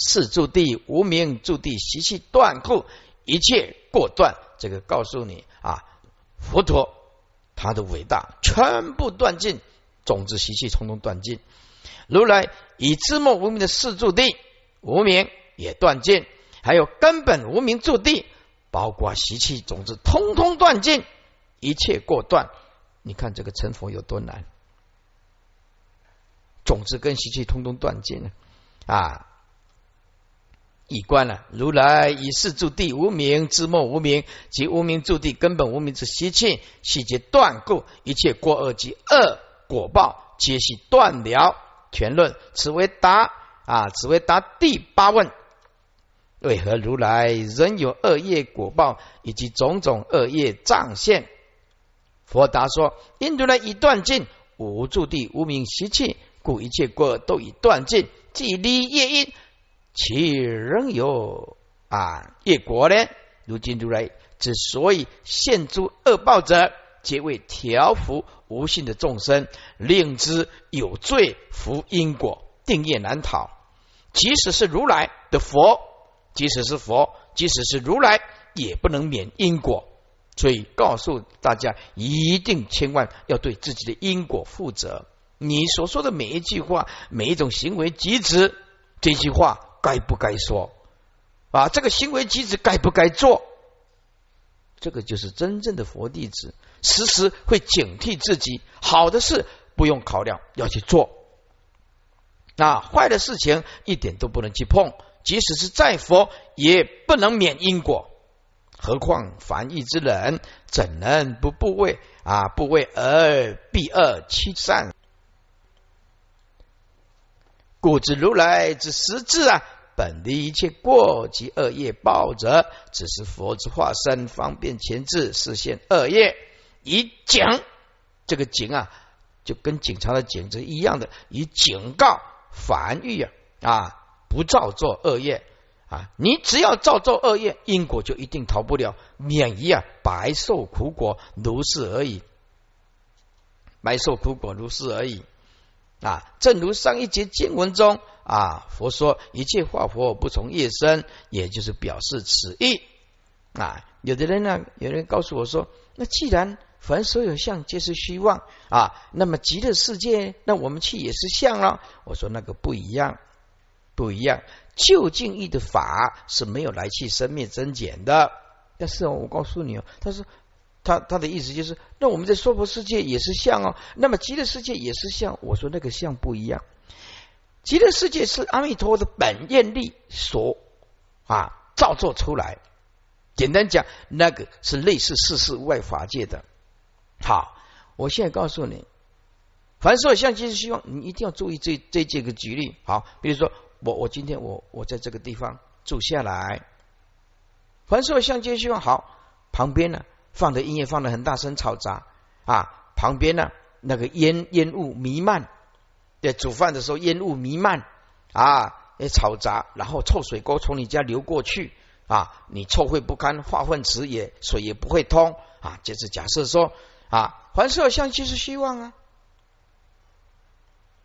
四住地无名住地习气断后，一切过断。这个告诉你啊，佛陀他的伟大全部断尽，种子习气通通断尽。如来以知末无名的四住地无名也断尽，还有根本无名住地，包括习气种子通通断尽，一切过断。你看这个成佛有多难？种子跟习气通通断尽了啊！一观了，如来以是住地无名之末无名及无名住地根本无名之习气，细节断故，一切过恶及恶果报，皆系断了。全论，此为答啊，此为答第八问：为何如来仍有恶业果报以及种种恶业障现？佛答说：因如来已断尽无住地无名习气，故一切过恶都已断尽，即离业因。其仍有啊业果呢？如今如来之所以现诸恶报者，皆为调伏无信的众生，令之有罪，服因果，定业难逃。即使是如来的佛，即使是佛，即使是如来，也不能免因果。所以告诉大家，一定千万要对自己的因果负责。你所说的每一句话，每一种行为举止，这句话。该不该说啊？这个行为机制该不该做？这个就是真正的佛弟子，时时会警惕自己。好的事不用考量，要去做；那坏的事情一点都不能去碰。即使是再佛，也不能免因果。何况凡义之人，怎能不不为啊？不为而避恶其善？故知如来之实质啊，本离一切过及恶业报者，只是佛之化身，方便前置实现恶业。以警这个警啊，就跟警察的警是一样的，以警告凡欲啊啊，不造作恶业啊。你只要造作恶业，因果就一定逃不了，免于啊白受苦果，如是而已。白受苦果，如是而已。啊，正如上一节经文中啊，佛说一切化佛不从业生，也就是表示此意啊。有的人呢，有人告诉我说，那既然凡所有相皆是虚妄啊，那么极乐世界，那我们去也是相了。我说那个不一样，不一样。究竟义的法是没有来去生灭增减的。但是我告诉你哦，他说。他他的意思就是，那我们在娑婆世界也是像哦，那么极乐世界也是像。我说那个像不一样，极乐世界是阿弥陀的本愿力所啊造作出来。简单讲，那个是类似世事外法界的。好，我现在告诉你，凡所有相，皆是希望你一定要注意这这几个举例。好，比如说我我今天我我在这个地方住下来，凡所有相，皆希望好旁边呢。放的音乐放的很大声吵杂啊，旁边呢那个烟烟雾弥漫，在煮饭的时候烟雾弥漫啊，也吵杂，然后臭水沟从你家流过去啊，你臭秽不堪，化粪池也水也不会通啊。就是假设说啊，环社相即是希望啊，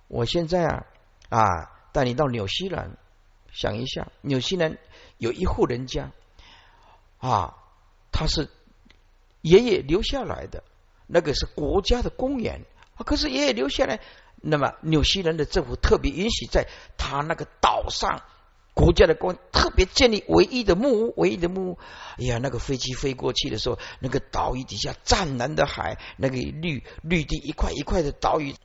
我现在啊啊带你到纽西兰想一下，纽西兰有一户人家啊，他是。爷爷留下来的那个是国家的公园，可是爷爷留下来，那么纽西兰的政府特别允许在他那个岛上国家的公特别建立唯一的木屋，唯一的木屋。哎呀，那个飞机飞过去的时候，那个岛屿底下湛蓝的海，那个绿绿地一块一块的岛屿，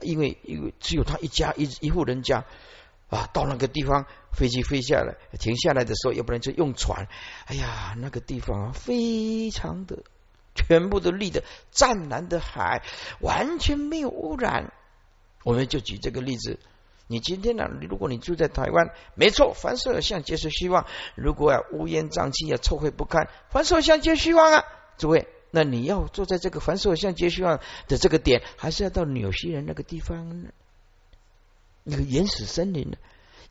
因为因为只有他一家一一户人家啊，到那个地方飞机飞下来停下来的时候，要不然就用船。哎呀，那个地方啊，非常的。全部都绿的湛蓝的海，完全没有污染。我们就举这个例子。你今天呢？如果你住在台湾，没错，凡所有相皆是希望。如果啊乌烟瘴气啊臭秽不堪，凡所有相皆虚妄啊。诸位，那你要坐在这个凡所有相皆虚妄的这个点，还是要到纽西兰那个地方，那个原始森林呢？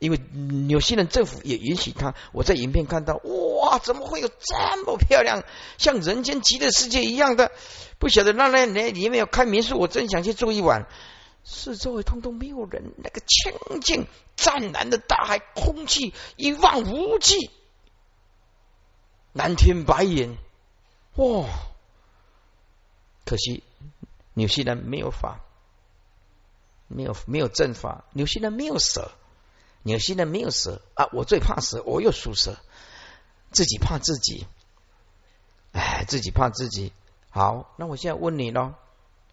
因为纽西兰政府也允许他，我在影片看到，哇，怎么会有这么漂亮，像人间极乐世界一样的？不晓得那那那里面有开民宿，我真想去住一晚。四周围通通没有人，那个清净湛蓝的大海，空气一望无际，蓝天白云，哇！可惜纽西兰没有法，没有没有正法，纽西兰没有蛇，纽西兰没有蛇啊！我最怕蛇，我又属蛇，自己怕自己，哎，自己怕自己。好，那我现在问你喽。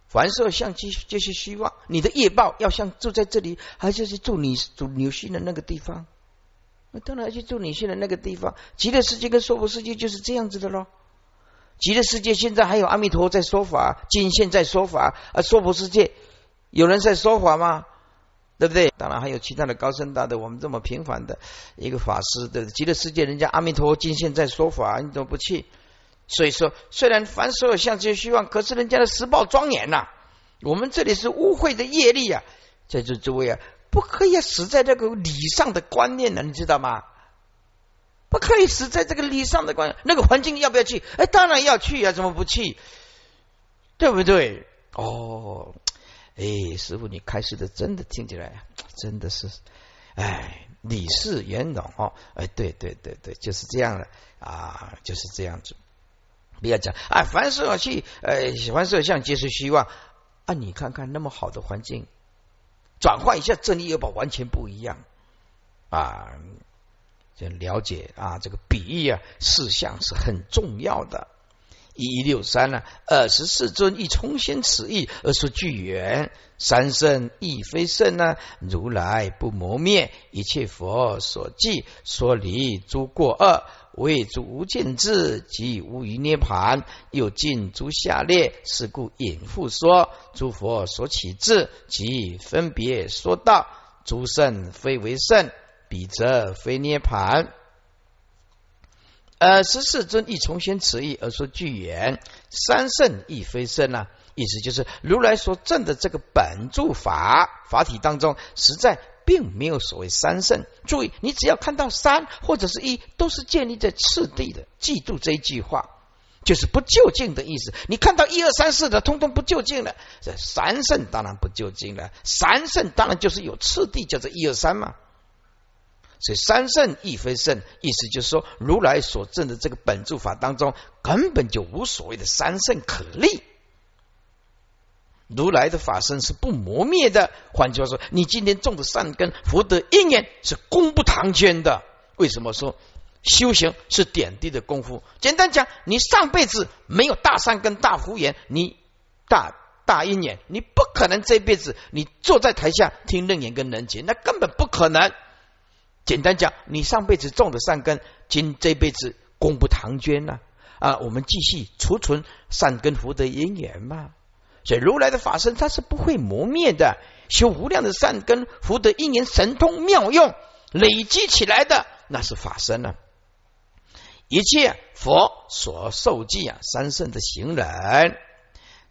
凡是相机就是希望你的业报要像住在这里，还是去住你住纽西的那个地方？那当然要去住纽西的那个地方。极乐世界跟娑婆世界就是这样子的喽。极乐世界现在还有阿弥陀在说法，今现在说法，而娑婆世界有人在说法吗？对不对？当然还有其他的高僧大德，我们这么平凡的一个法师的极乐世界，人家阿弥陀今现在说法，你怎么不去？所以说，虽然凡所有相皆虚妄，可是人家的实报庄严呐。我们这里是污秽的业力啊，在座诸位啊，不可以死在这个理上的观念了，你知道吗？不可以死在这个理上的观念。那个环境要不要去？哎，当然要去啊，怎么不去？对不对？哦，哎，师傅，你开始的真的听起来真的是，哎，理事圆融哦，哎，对对对对，就是这样的啊，就是这样子。不要讲啊！凡事要去，呃，凡所有相，皆是希望。啊，你看看那么好的环境，转换一下正理，又把完全不一样啊！就了解啊，这个比喻啊，事项是很重要的。一一六三呢，二十四尊亦重现此意而说具缘，三圣亦非圣呢？如来不磨灭一切佛所记，说离诸过恶。为诸无见智即无余涅盘，又尽诸下列，是故引复说诸佛所起智即分别说道，诸圣非为圣，彼则非涅盘。呃，十四尊亦重新持意而说具言，三圣亦非圣啊。意思就是如来所证的这个本住法法体当中，实在。并没有所谓三圣，注意，你只要看到三或者是一，都是建立在次第的。记住这一句话，就是不就近的意思。你看到一二三四的，通通不就近了。这三圣当然不就近了，三圣当然就是有次第，叫做一二三嘛。所以三圣亦非圣，意思就是说，如来所证的这个本住法当中，根本就无所谓的三圣可立。如来的法身是不磨灭的。换句话说，你今天种的善根福德因缘是功不唐捐的。为什么说修行是点滴的功夫？简单讲，你上辈子没有大善根大福缘，你大大因缘，你不可能这辈子你坐在台下听楞严跟人解，那根本不可能。简单讲，你上辈子种的善根，今这辈子功不唐捐呐啊！我们继续储存善根福德因缘嘛。所以如来的法身，它是不会磨灭的。修无量的善根福德因缘神通妙用累积起来的，那是法身啊。一切佛所受记啊，三圣的行人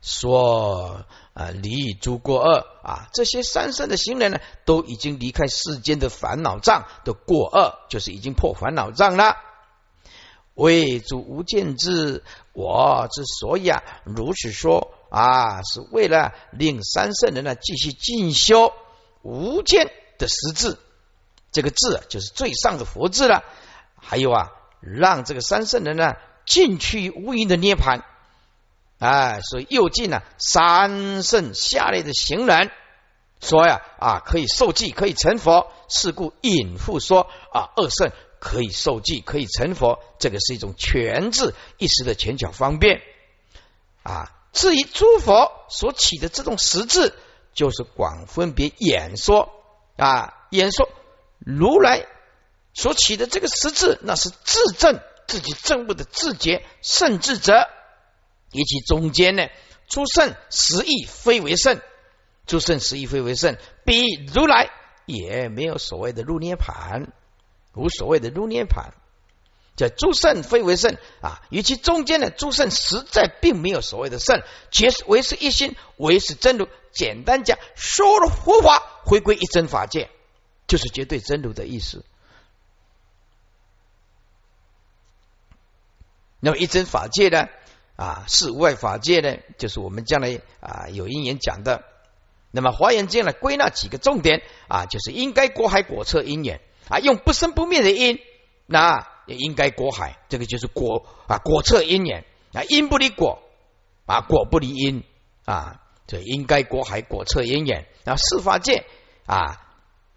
说啊，离诸过恶啊，这些三圣的行人呢，都已经离开世间的烦恼障的过恶，就是已经破烦恼障了。为主无见智，我之所以啊如此说。啊，是为了令三圣人呢继续进修无间的实质，这个字就是最上的佛字了。还有啊，让这个三圣人呢进去无垠的涅槃。哎，所以又进了三圣下列的行人，说呀啊可以受记，可以成佛。是故隐复说啊，二圣可以受记，可以成佛。这个是一种全字一时的前巧方便啊。至于诸佛所起的这种实质，就是广分别演说啊，演说如来所起的这个实质，那是自证自己证悟的自觉圣智者，以及中间呢，诸圣实义非为圣，诸圣实义非为圣，比如来也没有所谓的入涅盘，无所谓的入涅盘。叫诸圣非为圣啊，与其中间的诸圣实在并没有所谓的圣，皆是唯是一心，唯是真如。简单讲，说了佛法回归一真法界，就是绝对真如的意思。那么一真法界呢？啊，是无外法界呢？就是我们将来啊有因缘讲的。那么《华严经》呢，归纳几个重点啊，就是应该果海果测因缘。啊，用不生不灭的因，那也应该果海，这个就是果啊果测因缘。啊，因不离果啊，果不离因啊，这应该果海果测因缘。啊，四法界啊，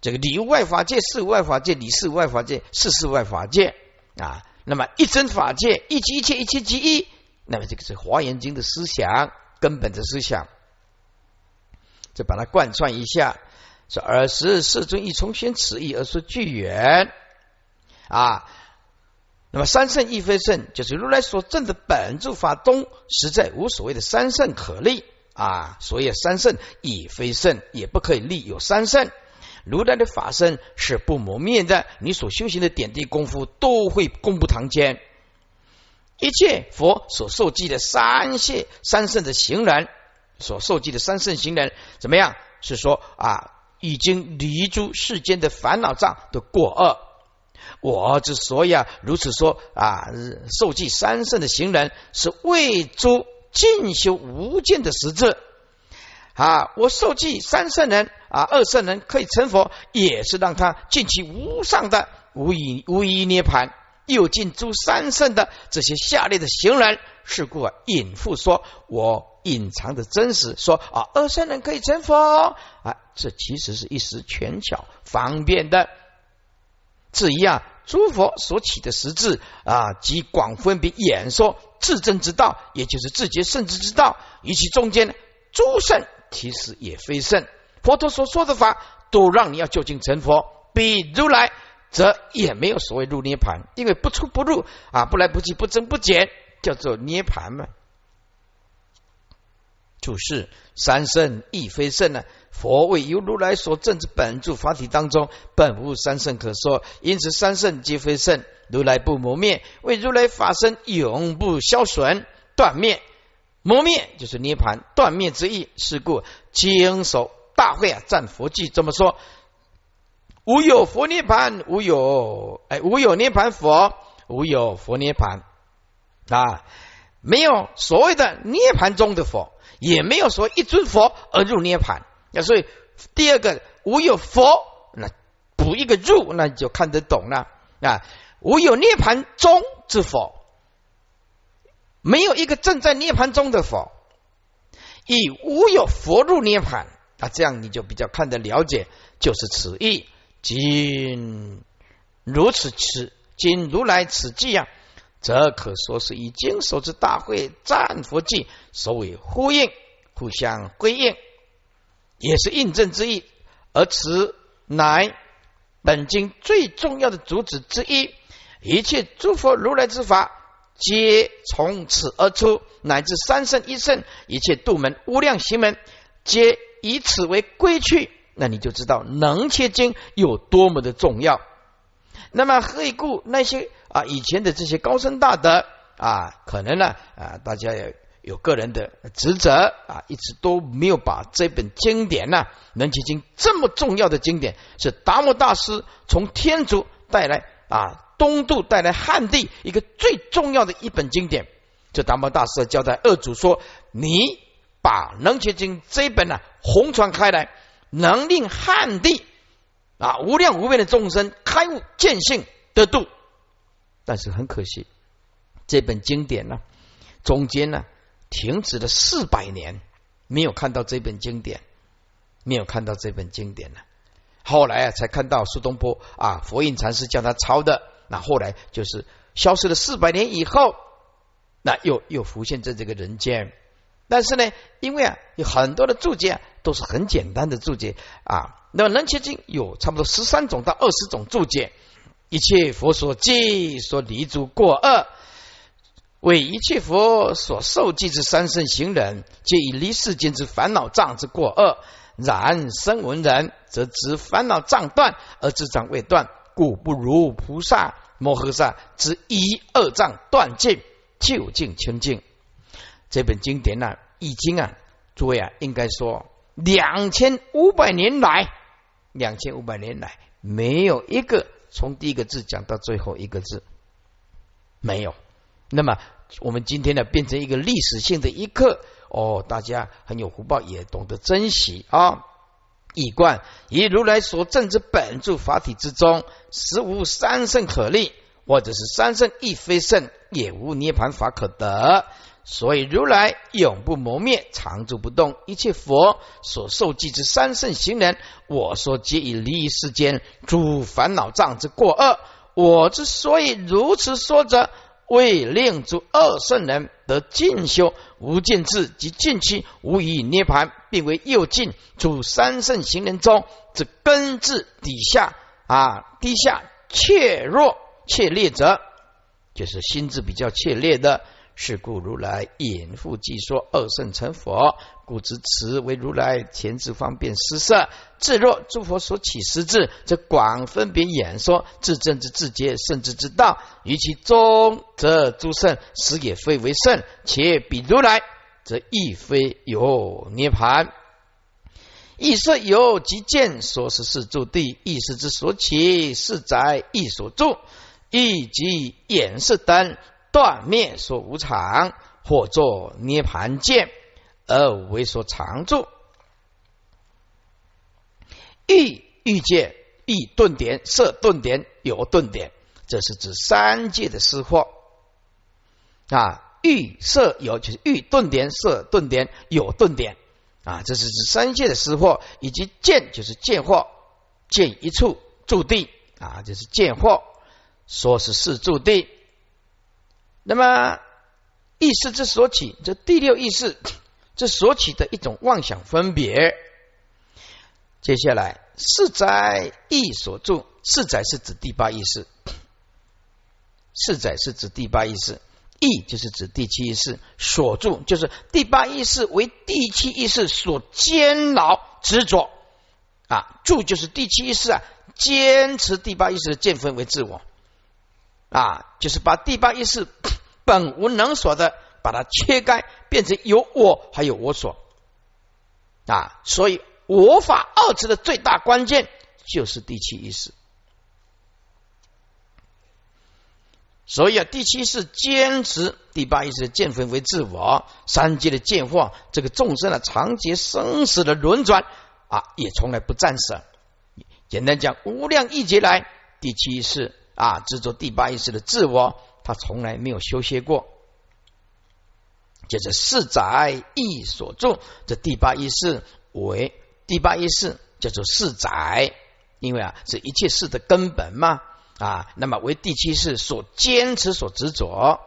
这个里无外法界，事无外法界，理事无外法界，事事外法界啊，那么一真法界，一即一切，一切即一，那么这个是《华严经》的思想根本的思想。就把它贯穿一下，说尔时世尊亦从宣此意而说具缘啊。那么三圣亦非圣，就是如来所证的本住法中，实在无所谓的三圣可立啊。所以三圣亦非圣，也不可以立有三圣。如来的法身是不磨灭的，你所修行的点滴功夫都会公布堂间。一切佛所受记的三谢三圣的行人。所受记的三圣行人怎么样？是说啊，已经离诸世间的烦恼障的过恶。我之所以啊如此说啊，受记三圣的行人是为诸进修无间的实质啊。我受记三圣人啊，二圣人可以成佛，也是让他尽其无上的无以无一涅盘。又尽诸三圣的这些下列的行人，是故啊，隐复说我。隐藏的真实，说啊，二圣人可以成佛啊，这其实是一时权巧方便的。至于啊，诸佛所起的实质啊，即广分别演说至真之道，也就是自觉圣智之道，以其中间诸圣其实也非圣，佛陀所说的法都让你要就近成佛，比如来则也没有所谓入涅盘，因为不出不入啊，不来不去，不增不减，叫做涅盘嘛。注释三圣亦非圣呢？佛为由如来所证之本住法体当中，本无三圣可说，因此三圣皆非圣。如来不磨灭，为如来法身永不消损断灭。磨灭就是涅盘断灭之意。是故经手大会啊，赞佛记这么说：无有佛涅盘，无有哎，无有涅盘佛，无有佛涅盘啊，没有所谓的涅盘中的佛。也没有说一尊佛而入涅盘，那所以第二个无有佛，那补一个入，那你就看得懂了啊。无有涅盘中之佛，没有一个正在涅盘中的佛，以无有佛入涅盘啊，这样你就比较看得了解，就是此意。今如此此今如来此际啊。则可说是以经手之大会赞佛记，所谓呼应，互相归应，也是印证之意。而此乃本经最重要的主旨之一。一切诸佛如来之法，皆从此而出，乃至三圣一圣，一切度门无量行门，皆以此为归去。那你就知道能切经有多么的重要。那么何以故？那些啊以前的这些高僧大德啊，可能呢啊，大家有有个人的职责啊，一直都没有把这本经典呢《能其经》这么重要的经典，是达摩大师从天竺带来啊东渡带来汉地一个最重要的一本经典。这达摩大师交代二祖说：“你把《能其经》这一本呢红传开来，能令汉地。”啊，无量无边的众生开悟见性得度，但是很可惜，这本经典呢，中间呢停止了四百年，没有看到这本经典，没有看到这本经典呢。后来啊，才看到苏东坡啊，佛印禅师叫他抄的。那后来就是消失了四百年以后，那又又浮现在这个人间。但是呢，因为啊，有很多的注解都是很简单的注解啊。那么《能切经》有差不多十三种到二十种注解，一切佛所记所离诸过恶，为一切佛所受记之三圣行人，皆以离世间之烦恼障之过恶。然生闻人，则知烦恼障断而智障未断，故不如菩萨摩诃萨之一二障断尽，究竟清净。这本经典呢，《易经》啊，诸位啊，应该说两千五百年来。两千五百年来，没有一个从第一个字讲到最后一个字，没有。那么，我们今天呢，变成一个历史性的一刻，哦，大家很有福报，也懂得珍惜啊。一贯以如来所证之本住法体之中，实无三圣可立，或者是三圣亦非圣，也无涅盘法可得。所以如来永不磨灭，常住不动。一切佛所受记之三圣行人，我说皆以离世间诸烦恼障之过恶。我之所以如此说者，为令诸二圣人得进修无尽智及尽期无以涅盘，并为右进诸三圣行人中之根治底下啊低下怯弱怯劣者，就是心智比较怯劣的。是故如来引复记说二圣成佛，故知此为如来前之方便施设。自若诸佛所起实质，则广分别演说自证之自觉圣智之道。于其中，则诸圣实也非为圣，且比如来，则亦非有涅盘。意色有即见说是是住地，意识之所起是宅亦所住，亦即演示等。断灭说无常，或作涅盘见而为所常住。欲欲界欲顿点色顿点有顿点，这是指三界的失惑啊。欲设有就是欲顿点色顿点有顿点啊，这是指三界的失惑，以及见就是见惑见一处注定啊，就是见惑说是是注定。那么意识之所起，这第六意识这所起的一种妄想分别。接下来是在意所住，是在是指第八意识，是在是指第八意识，意就是指第七意识所住，就是第八意识为第七意识所煎熬执着啊，住就是第七意识啊，坚持第八意识的见分为自我。啊，就是把第八意识 本无能所的，把它切开，变成有我还有我所啊。所以“我法”二字的最大关键就是第七意识。所以啊，第七是坚持第八意识的见分为自我，三界的见化，这个众生的长劫生死的轮转啊，也从来不战胜。简单讲，无量一劫来，第七是。啊，执着第八意识的自我，他从来没有修歇过。就是四载意所住，这第八意识为第八意识叫做四载，因为啊是一切事的根本嘛啊。那么为第七世所坚持、所执着，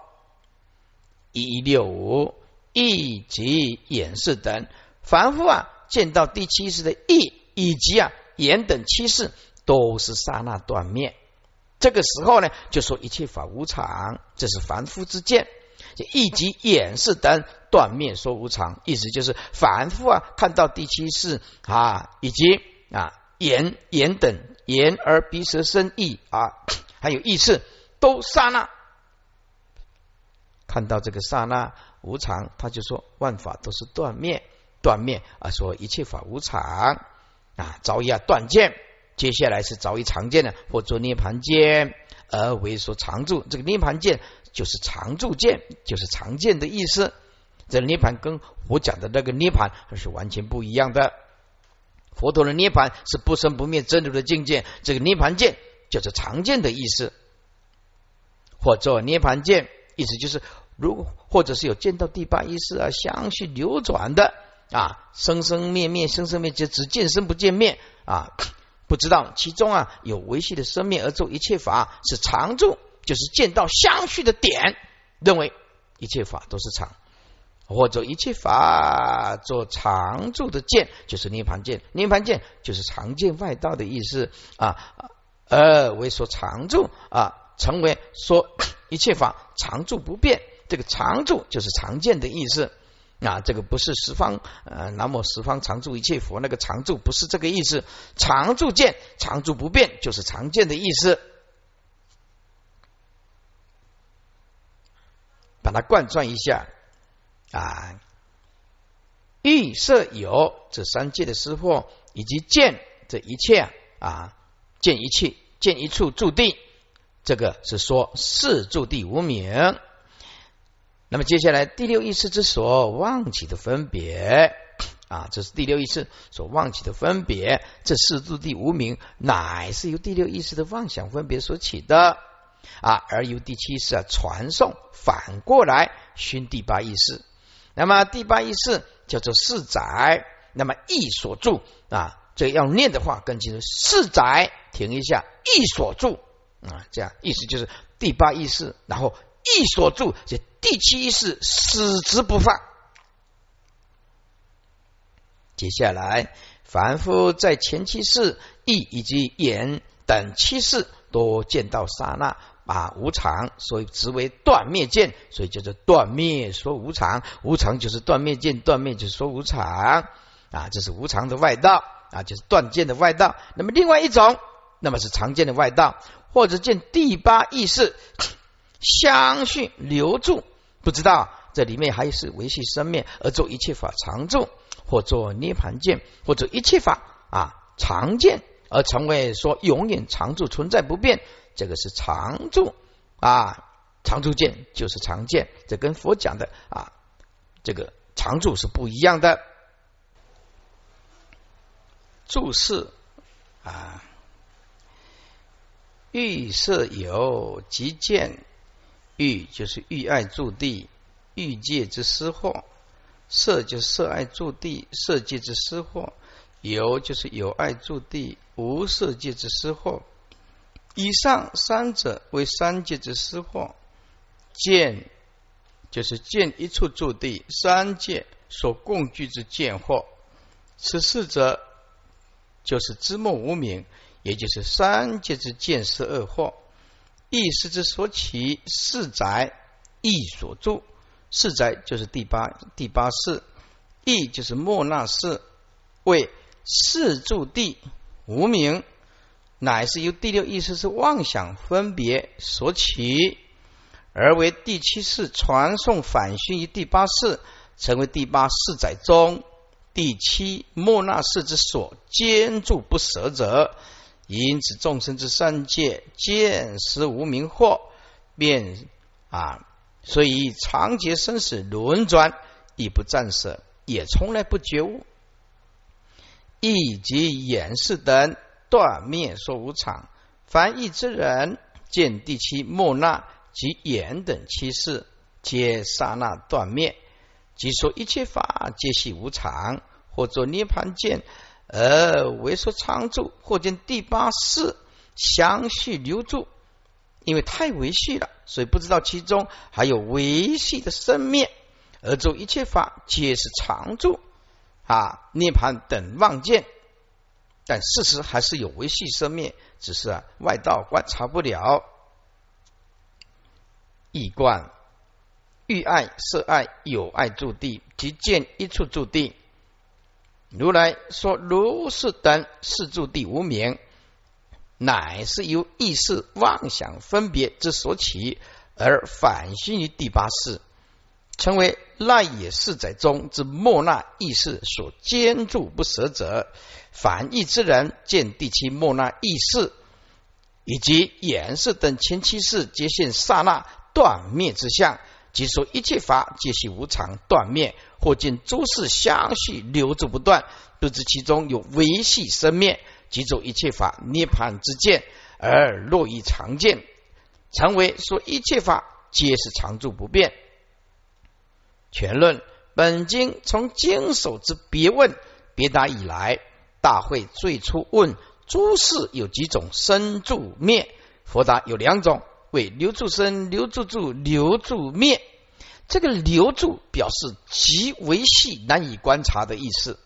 一六五意及眼识等，凡夫啊见到第七世的意以及啊眼等七世，都是刹那断灭。这个时候呢，就说一切法无常，这是凡夫之见。以及眼识等断灭说无常，意思就是凡夫啊，看到第七世啊，以及啊眼眼等眼耳鼻舌身意啊，还有意识，都刹那看到这个刹那无常，他就说万法都是断灭，断灭啊，说一切法无常啊，早已啊断见。接下来是早已常见的，或做涅盘见而为说常住。这个涅盘见就是常住见，就是常见的意思。这涅盘跟我讲的那个涅盘是完全不一样的。佛陀的涅盘是不生不灭真如的境界，这个涅盘见就是常见的意思。或做涅盘见，意思就是如或者是有见到第八意识啊，相续流转的啊，生生灭灭，生生灭灭，只见生不见灭啊。不知道其中啊有维系的生命而做一切法是常住，就是见到相续的点，认为一切法都是常，或者一切法做常住的见，就是涅盘见。涅盘见就是常见外道的意思啊，而为说常住啊，成为说 一切法常住不变。这个常住就是常见的意思。啊，这个不是十方呃，南无十方常住一切佛，那个常住不是这个意思，常住见，常住不变，就是常见的意思。把它贯穿一下啊，欲色有这三界的失货，以及见这一切啊，见一切，见一处驻地，这个是说是驻地无名。那么接下来第六意识之所忘起的分别啊，这是第六意识所忘起的分别。这四柱地无名，乃是由第六意识的妄想分别所起的啊，而由第七识啊传送，反过来熏第八意识。那么第八意识叫做四载，那么意所住啊，这要念的话更清楚。四载停一下，意所住啊，这样意思就是第八意识，然后意所住，这第七意识死之不放。接下来，凡夫在前七世意以及眼等七世都见到刹那。啊，无常，所以直为断灭见，所以叫做断灭说无常，无常就是断灭见，断灭就是说无常啊，这是无常的外道啊，就是断见的外道。那么另外一种，那么是常见的外道，或者见第八意识相续留住，不知道这里面还是维系生命而做一切法常住，或做涅盘见，或者一切法啊常见而成为说永远常住存在不变。这个是常住啊，常住见就是常见，这跟佛讲的啊，这个常住是不一样的。注释啊，欲色有即见，欲就是欲爱住地，欲界之失货；色就是色爱住地，色界之失货；有就是有爱住地，无色界之失货。以上三者为三界之失货，见就是见一处住地，三界所共具之见惑。此四者就是知梦无明，也就是三界之见识二惑。意识之所起，四宅意所住，四宅就是第八第八世，意就是莫那世，为四住地无名。乃是由第六意识是妄想分别所起，而为第七世传送反熏于第八世，成为第八世载中第七莫那世之所坚住不舍者。因此众生之三界见识无明惑，便啊，所以长劫生死轮转，亦不暂舍，也从来不觉悟，以及眼视等。断灭说无常，凡义之人见第七莫那及眼等七事，皆刹那断灭。即说一切法皆系无常，或作涅盘见，而为说常住；或见第八世详细留住，因为太维系了，所以不知道其中还有维系的生灭，而作一切法皆是常住啊涅盘等妄见。但事实还是有维系生灭，只是啊外道观察不了。异观欲爱色爱有爱住地，即见一处住地。如来说如是等是住地无名，乃是由意识妄想分别之所起，而反心于第八世，成为赖也是在中之莫那意识所坚住不舍者。凡义之人见第七莫那意识，以及眼识等前七世，皆现刹那断灭之相。即说一切法皆系无常断灭，或见诸事相续流住不断，不知其中有维系生灭。即走一切法涅盘之见，而落于常见，成为说一切法皆是常住不变。全论本经从经手之别问别答以来。大会最初问诸事有几种生住灭？佛答有两种，为留住生、留住住、留住灭。这个留住表示极维系、难以观察的意思，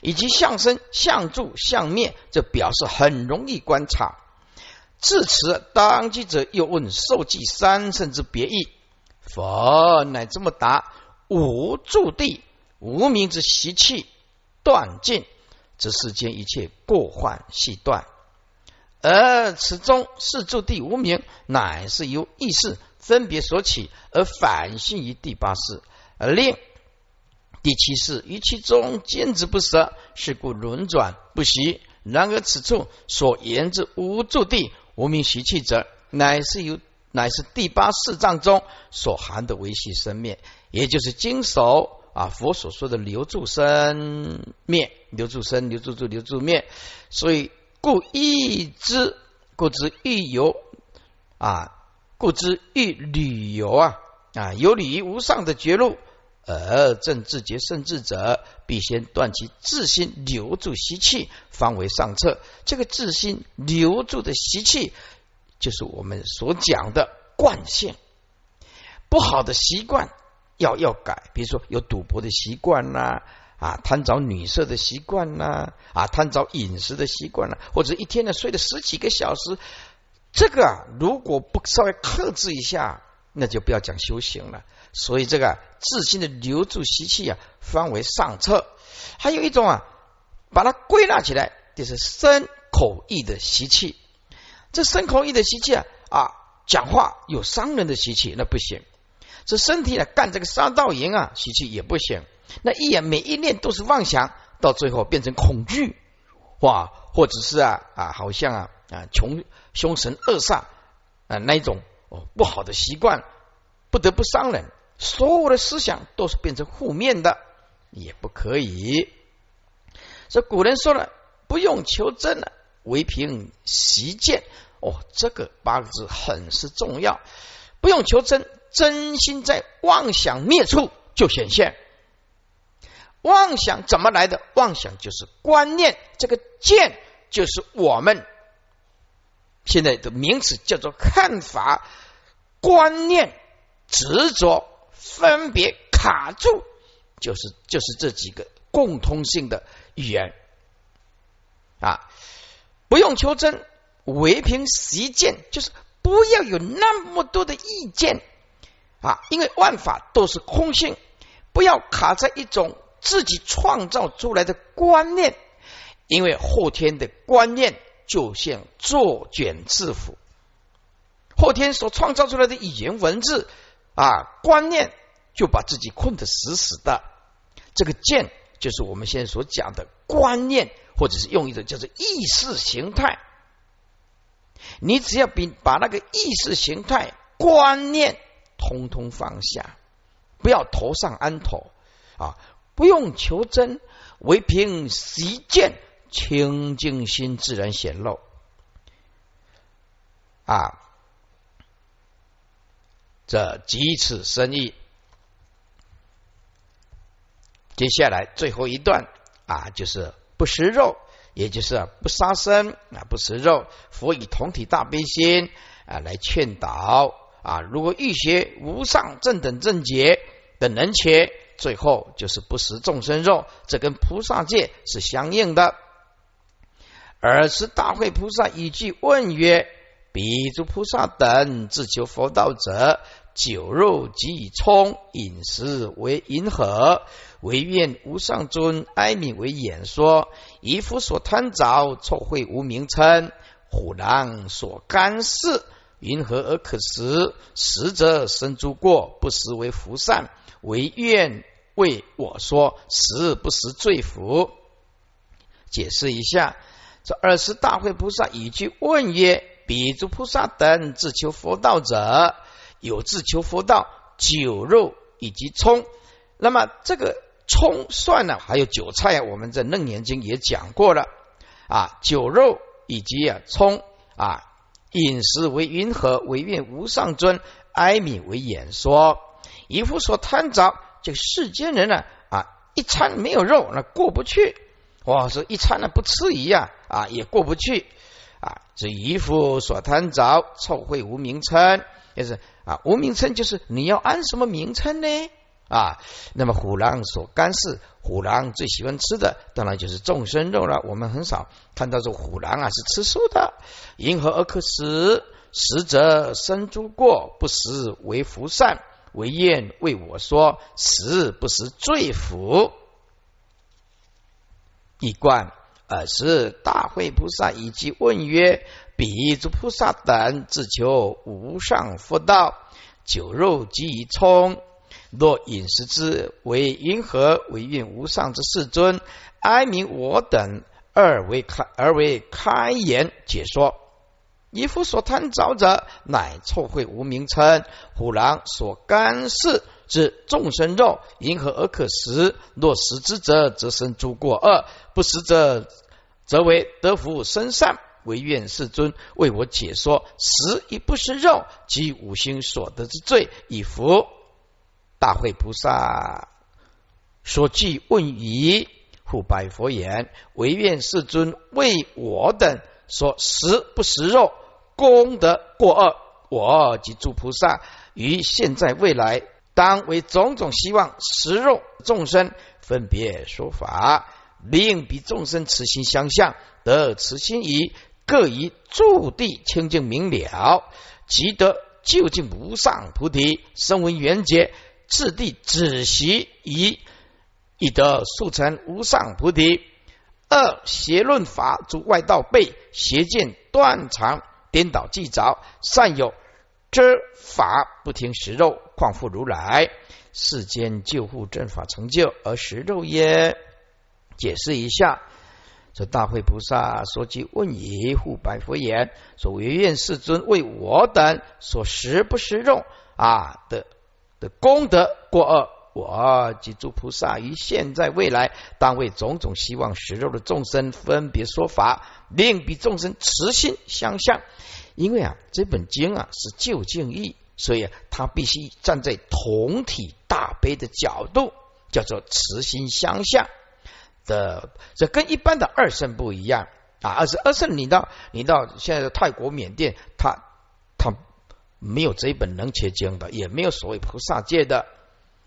以及相生、相住、相灭，这表示很容易观察。至此，当机者又问受记三圣之别意。佛乃这么答：无住地，无名之习气断尽。这世间一切过患系断，而此中四住第无名，乃是由意识分别所起，而反性于第八世，而令第七世于其中坚持不舍，是故轮转不息。然而此处所言之无住地无名习气者，乃是由乃是第八四藏中所含的维系生灭，也就是经手啊佛所说的留住生灭，留住生，留住住，留住灭。所以故意之，故之欲游啊，故之欲旅游啊啊，有理于无上的绝路。而正自觉圣智者，必先断其自心留住习气，方为上策。这个自心留住的习气，就是我们所讲的惯性。不好的习惯要要改，比如说有赌博的习惯呐，啊贪找女色的习惯呐，啊，贪找饮食的习惯呐，或者一天呢睡了十几个小时，这个啊，如果不稍微克制一下，那就不要讲修行了。所以这个自信的留住习气啊，方为上策。还有一种啊，把它归纳起来，就是身口意的习气。这身口意的习气啊啊，讲话有伤人的习气，那不行。这身体呢，干这个杀盗淫啊，习气也不行。那一眼每一念都是妄想，到最后变成恐惧哇，或者是啊啊，好像啊啊穷凶神恶煞啊那一种哦不好的习惯，不得不伤人。所有的思想都是变成负面的，也不可以。这古人说了，不用求真了，唯凭习见。哦，这个八个字很是重要。不用求真，真心在妄想灭处就显现。妄想怎么来的？妄想就是观念，这个见就是我们现在的名词，叫做看法、观念、执着。分别卡住，就是就是这几个共通性的语言啊，不用求真，唯凭实践，就是不要有那么多的意见啊，因为万法都是空性，不要卡在一种自己创造出来的观念，因为后天的观念就像作茧自缚，后天所创造出来的语言文字。啊，观念就把自己困得死死的。这个见就是我们现在所讲的观念，或者是用一种叫做意识形态。你只要比把那个意识形态、观念通通放下，不要头上安头啊，不用求真，唯凭习见，清净心自然显露啊。这几次生意，接下来最后一段啊，就是不食肉，也就是不杀生啊，不食肉。佛以同体大悲心啊来劝导啊，如果欲学无上正等正觉等能切，最后就是不食众生肉，这跟菩萨戒是相应的。尔时大会菩萨一句问曰。彼诸菩萨等自求佛道者，酒肉即以充，饮食为银河，唯愿无上尊哀悯为演说。以夫所贪着，臭秽无名称；虎狼所干事，云何而可食？食则生诸过，不食为福善。唯愿为我说，时不食罪福。解释一下，这二十大会菩萨以句问曰。彼诸菩萨等自求佛道者，有自求佛道酒肉以及葱。那么这个葱蒜呢，还有韭菜，我们在楞严经也讲过了啊。酒肉以及啊葱啊，饮食为云何？为愿无上尊哀悯为演说。一夫所贪着，这个世间人呢啊，一餐没有肉那过不去。哇，说一餐呢不吃一样啊，也过不去。啊，这衣服所贪着，臭秽无名称，就是啊，无名称就是你要按什么名称呢？啊，那么虎狼所干事，虎狼最喜欢吃的当然就是众生肉了。我们很少看到这虎狼啊是吃素的。因何而可食？食则生诸过，不食为福善。唯愿为我说，食不食罪福。一贯。尔时大会菩萨以及问曰：彼诸菩萨等自求无上佛道，酒肉即以充。若饮食之为云何？为愿无上之世尊哀悯我等，二为开而为开言解说。一夫所贪着者，乃臭秽无名称。虎狼所干视之众生肉，因何而可食？若食之者，则生诸过恶；不食者，则为得福生善。唯愿世尊为我解说：食亦不食肉，即五行所得之罪，以服大会菩萨所记问矣。复白佛言：唯愿世尊为我等说食不食肉，功德过恶。我及诸菩萨于现在未来，当为种种希望食肉众生分别说法，令彼众生慈心相向，得慈心仪，各以住地清净明了，即得究竟无上菩提，声闻缘觉，次第止息以。以得速成无上菩提。二邪论法诸外道被邪见断肠颠倒计着善有遮法不听食肉况复如来世间救护正法成就而食肉耶？解释一下，这大会菩萨说及问以护白佛言：说唯愿世尊为我等所食不食肉啊的的功德过恶。我及诸菩萨于现在未来，当为种种希望食肉的众生分别说法，令彼众生慈心相向。因为啊，这本经啊是究竟义，所以他必须站在同体大悲的角度，叫做慈心相向的。这跟一般的二圣不一样啊！二是二圣，你到你到现在的泰国、缅甸，他他没有这一本能切经的，也没有所谓菩萨戒的。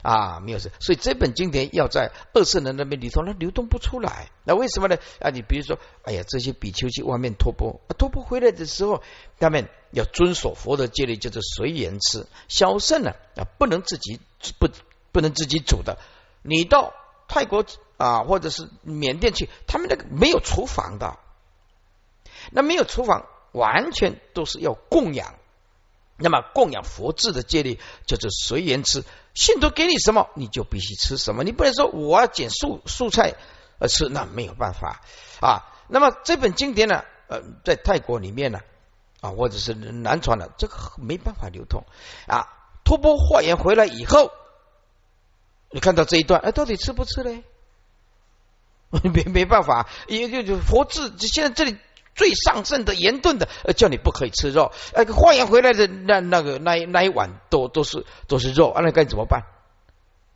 啊，没有事，所以这本经典要在二圣人那边里头，那流动不出来。那为什么呢？啊，你比如说，哎呀，这些比丘去外面托钵，托钵回来的时候，他们要遵守佛的戒律，叫做随缘吃。小圣呢，啊，不能自己不不能自己煮的。你到泰国啊，或者是缅甸去，他们那个没有厨房的，那没有厨房，完全都是要供养。那么供养佛智的戒律叫做随缘吃，信徒给你什么你就必须吃什么，你不能说我要捡素素菜而吃，那没有办法啊。那么这本经典呢，呃，在泰国里面呢，啊，或者是南传的，这个没办法流通啊。托钵化缘回来以后，你看到这一段，哎，到底吃不吃嘞？没没办法，因为就就佛智，现在这里。最上圣的严顿的，呃，叫你不可以吃肉。呃，化缘回来的那那个那一那一碗都都是都是肉，那该怎么办？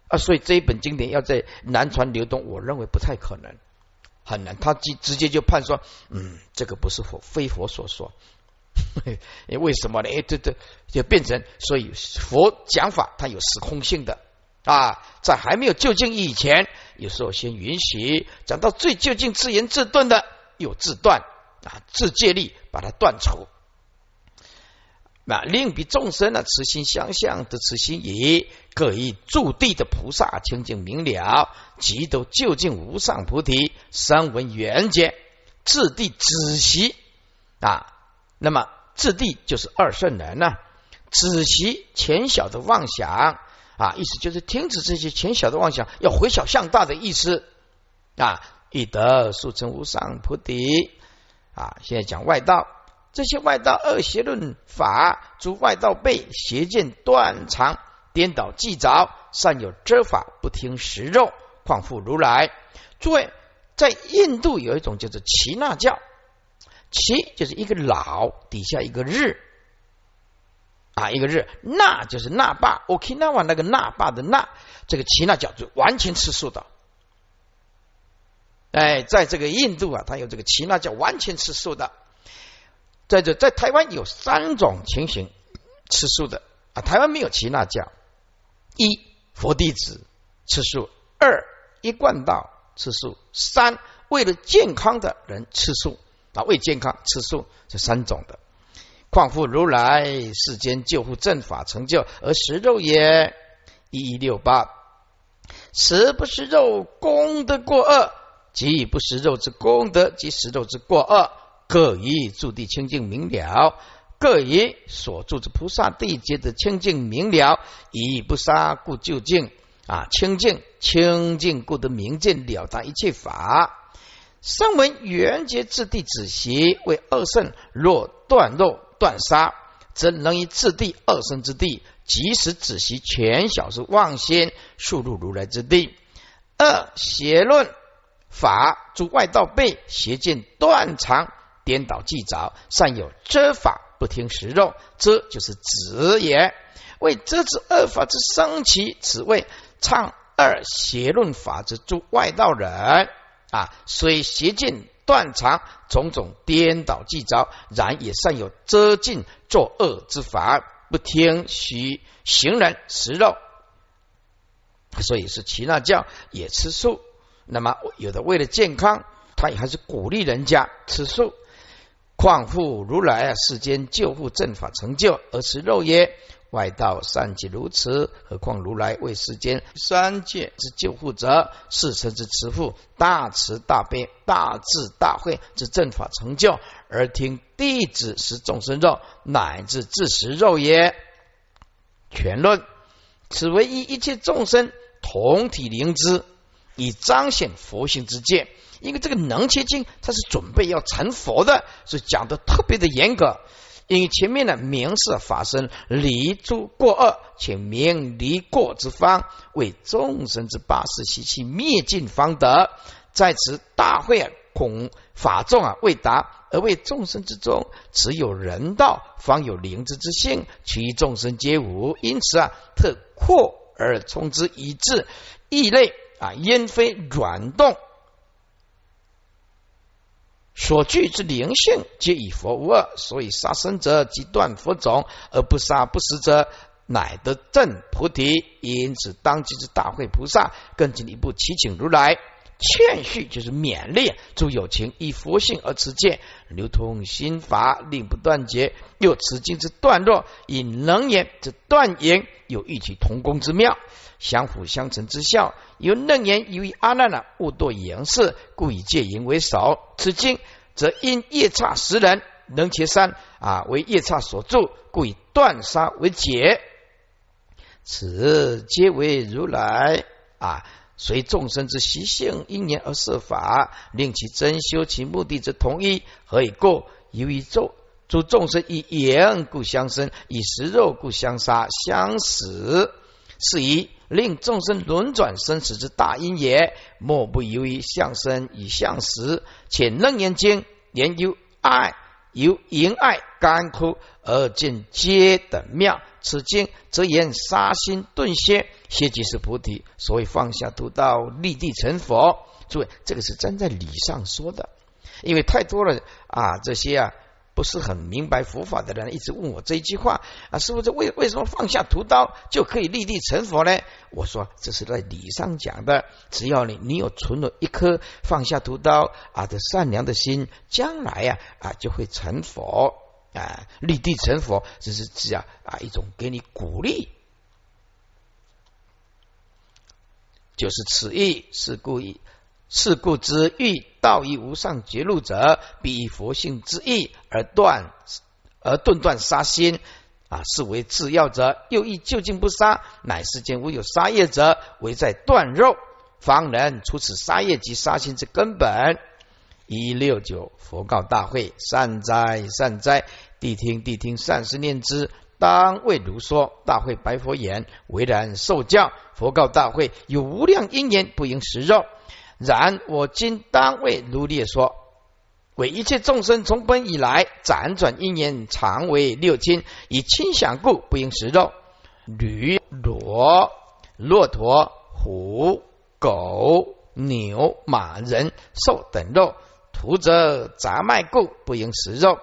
啊，所以这一本经典要在南传流动，我认为不太可能，很难。他直直接就判说，嗯，这个不是佛，非佛所说。为什么呢？哎，这这就变成，所以佛讲法它有时空性的啊，在还没有就近以前，有时候先允许讲到最就近自言自顿的，有自断。啊，自借力把它断除，那令彼众生呢，慈心相向的慈心也，各以驻地的菩萨清净明了，即都究竟无上菩提，三闻缘觉，自地止息啊。那么自地就是二圣人呢，止息浅小的妄想啊，意思就是停止这些浅小的妄想，要回小向大的意思啊，以得速成无上菩提。啊，现在讲外道，这些外道恶邪论法，诸外道被邪见断肠，颠倒计着，善有遮法，不听食肉，况复如来。诸位，在印度有一种叫做耆那教，耆就是一个老底下一个日啊，一个日，那就是那霸，Okinawa 那个那霸的那，这个耆那教就完全吃素的。哎，在这个印度啊，他有这个耆那教完全吃素的。在这，在台湾有三种情形吃素的啊。台湾没有耆那教：一佛弟子吃素；二一贯道吃素；三为了健康的人吃素啊，为健康吃素这三种的。况复如来世间救护正法成就而食肉也。一一六八，食不食肉，功德过恶。即以不食肉之功德，及食肉之过恶，各以住地清净明了，各以所住之菩萨地界的清净明了，以不杀故就净啊，清净清净故得明净了达一切法。声闻缘觉自地子邪为二圣，若断肉断杀，则能以自地二圣之地，即使子习全小是妄心，速入如来之地。二邪论法诸外道背邪见断常颠倒计着，善有遮法不听食肉，遮就是子也。为遮止恶法之生起，此谓唱二邪论法之诸外道人啊，虽邪见断常，种种颠倒计着，然也善有遮禁作恶之法，不听许行人食肉，所以是耆那教也吃素。那么有的为了健康，他也还是鼓励人家吃素。况复如来啊，世间救护正法成就而吃肉耶？外道善即如此，何况如来为世间三界之救护者，世称之慈父，大慈大悲、大智大慧之正法成就，而听弟子食众生肉，乃至自食肉也。全论，此为一一切众生同体灵知，以彰显佛性之见。因为这个能切经，它是准备要成佛的，所以讲的特别的严格。因为前面的明示法身离诸过恶，且明离过之方，为众生之八世习气灭尽方得。在此大会啊，恐法众啊未达，而为众生之中，只有人道，方有灵智之性，其余众生皆无。因此啊，特扩而充之，以致异类啊，因非软动。所具之灵性，皆与佛无二。所以杀生者，即断佛种；而不杀不食者，乃得正菩提。因此，当今之大会菩萨更进一步祈请如来谦续，就是勉励诸有情以佛性而持戒，流通心法，令不断绝。又此经之段落，以能言之断言，有异曲同工之妙，相辅相成之效。由楞严由于阿难呢，误堕言事，故以戒淫为首。此经则因夜叉十人能其三啊，为夜叉所著，故以断杀为解。此皆为如来啊，随众生之习性因缘而设法，令其真修其目的之同一。何以故？由于众诸众生以言故相生，以食肉故相杀相死，是以。令众生轮转生死之大因也，莫不由于相生与相死。且楞严经研究爱，由淫爱干枯而见皆等妙。此经则言杀心顿歇，歇即是菩提。所谓放下屠刀，立地成佛。诸位，这个是站在理上说的，因为太多了啊，这些啊。不是很明白佛法的人一直问我这一句话啊，师傅，这为为什么放下屠刀就可以立地成佛呢？我说这是在理上讲的，只要你你有存了一颗放下屠刀啊的善良的心，将来呀啊就会成佛啊，立地成佛，这是指啊啊一种给你鼓励，就是此意是故意。是故之欲道于无上绝路者，必以佛性之意而断而顿断杀心啊，是为次要者；又亦究竟不杀，乃世间无有杀业者，唯在断肉，方能除此杀业及杀心之根本。一六九佛告大会：善哉善哉，谛听谛听，善思念之，当为如说。大会白佛言：为然受教。佛告大会：有无量因缘，不应食肉。然我今当为如列说，为一切众生从本以来辗转因缘，常为六亲，以亲想故，不应食肉。驴、骡、骆驼、虎、狗、牛、马、人、兽等肉，屠则杂脉故，不应食肉。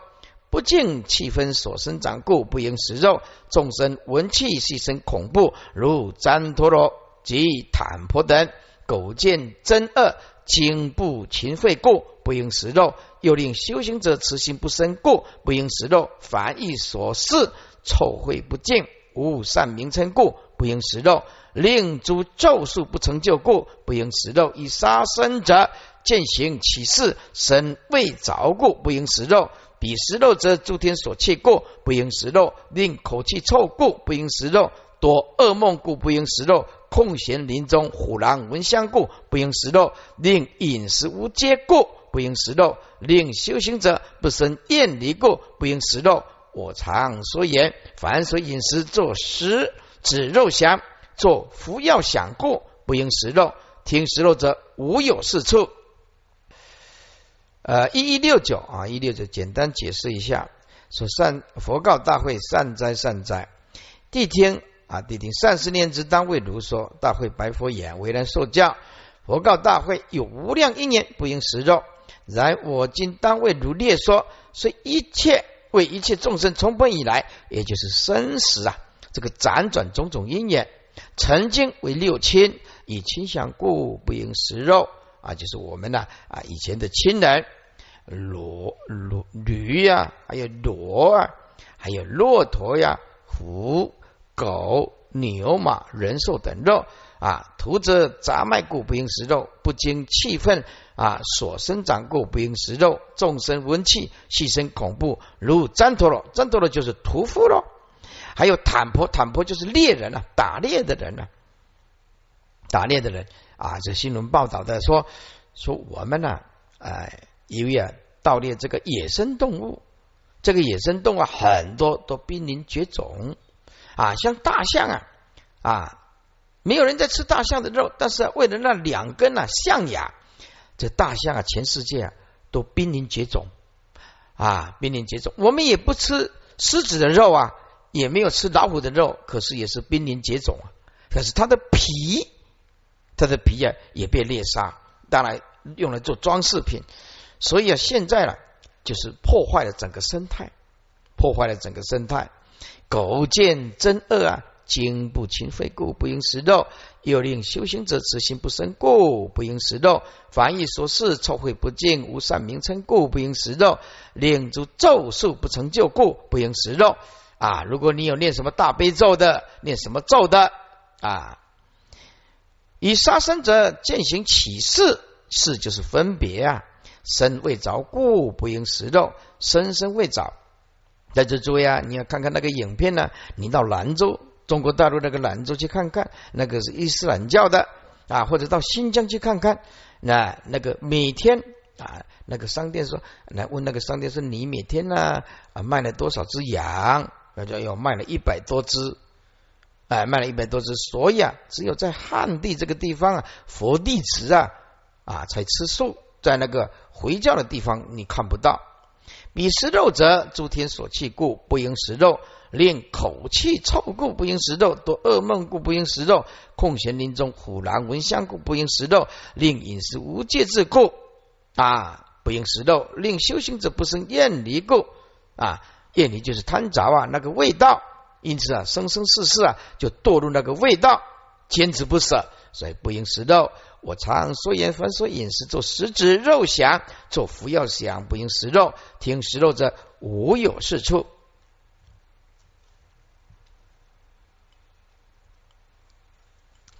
不净气分所生长故，不应食肉。众生闻气息生恐怖，如旃陀罗及坦婆等。苟见真恶，经不勤废故，不应食肉；又令修行者慈心不生故，不应食肉。凡欲所事臭秽不净，无善名称故，不应食肉；令诸咒术不成就故，不应食肉。以杀生者见行起事，身未着故，不应食肉。彼食肉者诸天所弃故，不应食肉；令口气臭故，不应食肉；多噩梦故，不应食肉。空闲林中，虎狼闻香故，不应食肉；令饮食无戒故，不应食肉；令修行者不生厌离故，不应食肉。我常说言：凡所饮食，作食指肉想，作服药想故，不应食肉。听食肉者，无有是处。呃，一一六九啊，一六九，简单解释一下。说善佛告大会：善哉善哉！谛听啊，谛听！善思念之，当为如说。大会白佛言：为人受教。佛告大会：有无量因缘，不应食肉。然我今当为如列说，所以一切为一切众生从本以来，也就是生死啊，这个辗转种种因缘，曾经为六亲，以亲相故，不应食肉啊，就是我们呢啊以前的亲人。骡、骡、驴呀，还有骡啊，还有骆驼呀，虎、狗、牛、马、人兽等肉啊，屠则杂麦故不应食肉，不经气愤啊，所生长故不应食肉。众生闻气，细生恐怖，如旃陀罗，旃陀罗就是屠夫喽。还有坦婆，坦婆就是猎人啊，打猎的人啊，打猎的人啊，这新闻报道的说说我们呢，哎。因为啊，盗猎这个野生动物，这个野生动物很多都濒临绝种啊，像大象啊啊，没有人在吃大象的肉，但是为了那两根啊象牙，这大象啊，全世界啊都濒临绝种啊，濒临绝种。我们也不吃狮子的肉啊，也没有吃老虎的肉，可是也是濒临绝种啊。可是它的皮，它的皮啊也被猎杀，当然用来做装饰品。所以啊，现在呢，就是破坏了整个生态，破坏了整个生态。狗见真恶啊，精不勤废故不应食肉；又令修行者此心不生故不应食肉。凡以说事臭秽不净，无善名称故不应食肉；令诸咒术不成就故不应食肉。啊，如果你有念什么大悲咒的，念什么咒的啊，以杀生者践行起事，事就是分别啊。身未着故不应食肉，身身未着。在这诸位啊，你要看看那个影片呢。你到兰州，中国大陆那个兰州去看看，那个是伊斯兰教的啊，或者到新疆去看看。那那个每天啊，那个商店说，来问那个商店说，你每天呢啊卖了多少只羊？那就要卖了一百多只，哎，卖了一百多只。所以啊，只有在汉地这个地方啊，佛弟子啊啊才吃素。在那个回教的地方，你看不到。彼食肉者，诸天所弃故不应食肉；令口气臭故不应食肉；多噩梦故不应食肉；空闲林中虎狼闻香故不应食肉；令饮食无戒之故啊不应食肉；令修行者不生厌离故。啊厌离就是贪着啊那个味道，因此啊生生世世啊就堕入那个味道，坚持不舍，所以不应食肉。我常说言，凡所饮食，做食指肉想，做服药想，不应食肉。听食肉者，无有是处。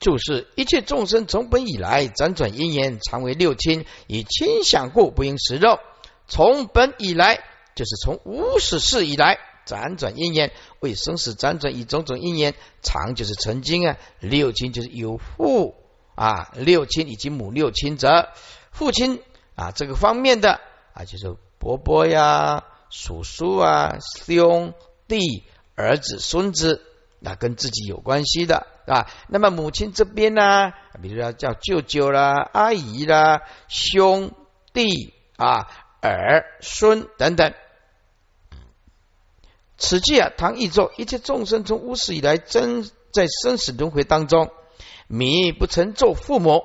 就是一切众生从本以来辗转因缘，常为六亲，以亲想故，不应食肉。从本以来，就是从无始世以来辗转因缘，为生死辗转以种种因缘，常就是曾经啊，六亲就是有父。啊，六亲以及母六亲则父亲啊，这个方面的啊，就是伯伯呀、叔叔啊、兄弟、儿子、孙子，那跟自己有关系的啊。那么母亲这边呢，比如说叫舅舅啦、阿姨啦、兄弟啊、儿孙等等。此际啊，唐译作一切众生从无始以来，真在生死轮回当中。米不曾做父母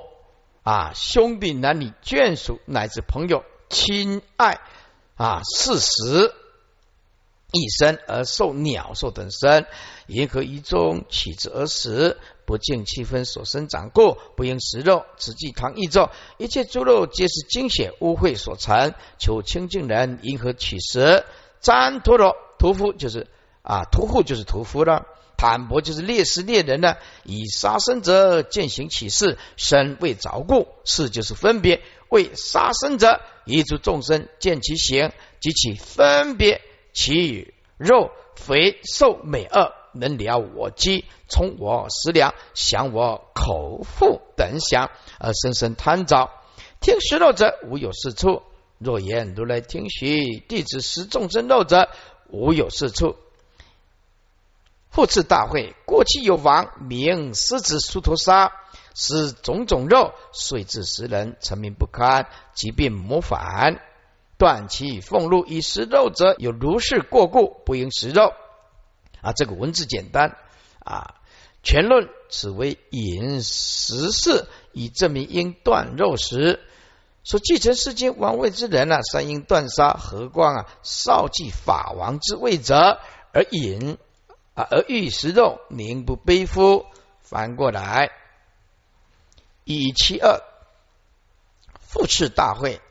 啊，兄弟男女眷属乃至朋友亲爱啊，事实一生而受鸟兽等身，银河一中起之而死，不敬气分所生长故，不应食肉。此即唐译咒，一切猪肉皆是精血污秽所成，求清净人银河取食？旃陀罗屠夫就是啊，屠户就是屠夫了。反驳就是烈士猎人呢，以杀生者践行起事，身未着故，事就是分别为杀生者，以诸众生见其形及其分别，其与肉肥瘦美恶，能了我饥，充我食粮，享我口腹等想，而深深贪着。听食肉者无有是处，若言如来听许，弟子食众生肉者，无有是处。复次大会，过去有王名狮子苏陀沙，食种种肉，遂致食人沉迷不堪，疾病魔反，断其俸禄以食肉者，有如是过故，不应食肉。啊，这个文字简单啊，全论此为饮食事，以证明应断肉食。说继承世间王位之人啊，三应断杀，何况啊少继法王之位者而饮。啊，而欲食肉，名不悲夫。翻过来，以其二，复次大会，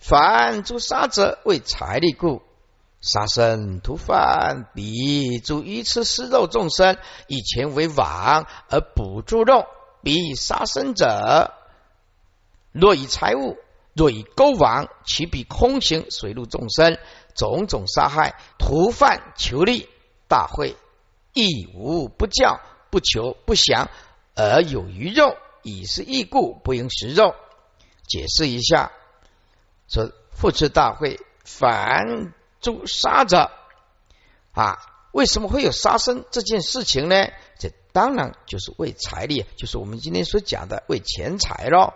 凡诸杀者为财力故，杀生屠犯，彼诸愚痴食肉众生，以钱为网而捕诸肉，彼杀生者，若以财物，若以钩网，其彼空行水陆众生，种种杀害，屠犯求利，大会。亦无不教不求不祥而有余肉，以是异故不应食肉。解释一下，说复次大会，凡诸杀者啊，为什么会有杀生这件事情呢？这当然就是为财力，就是我们今天所讲的为钱财咯，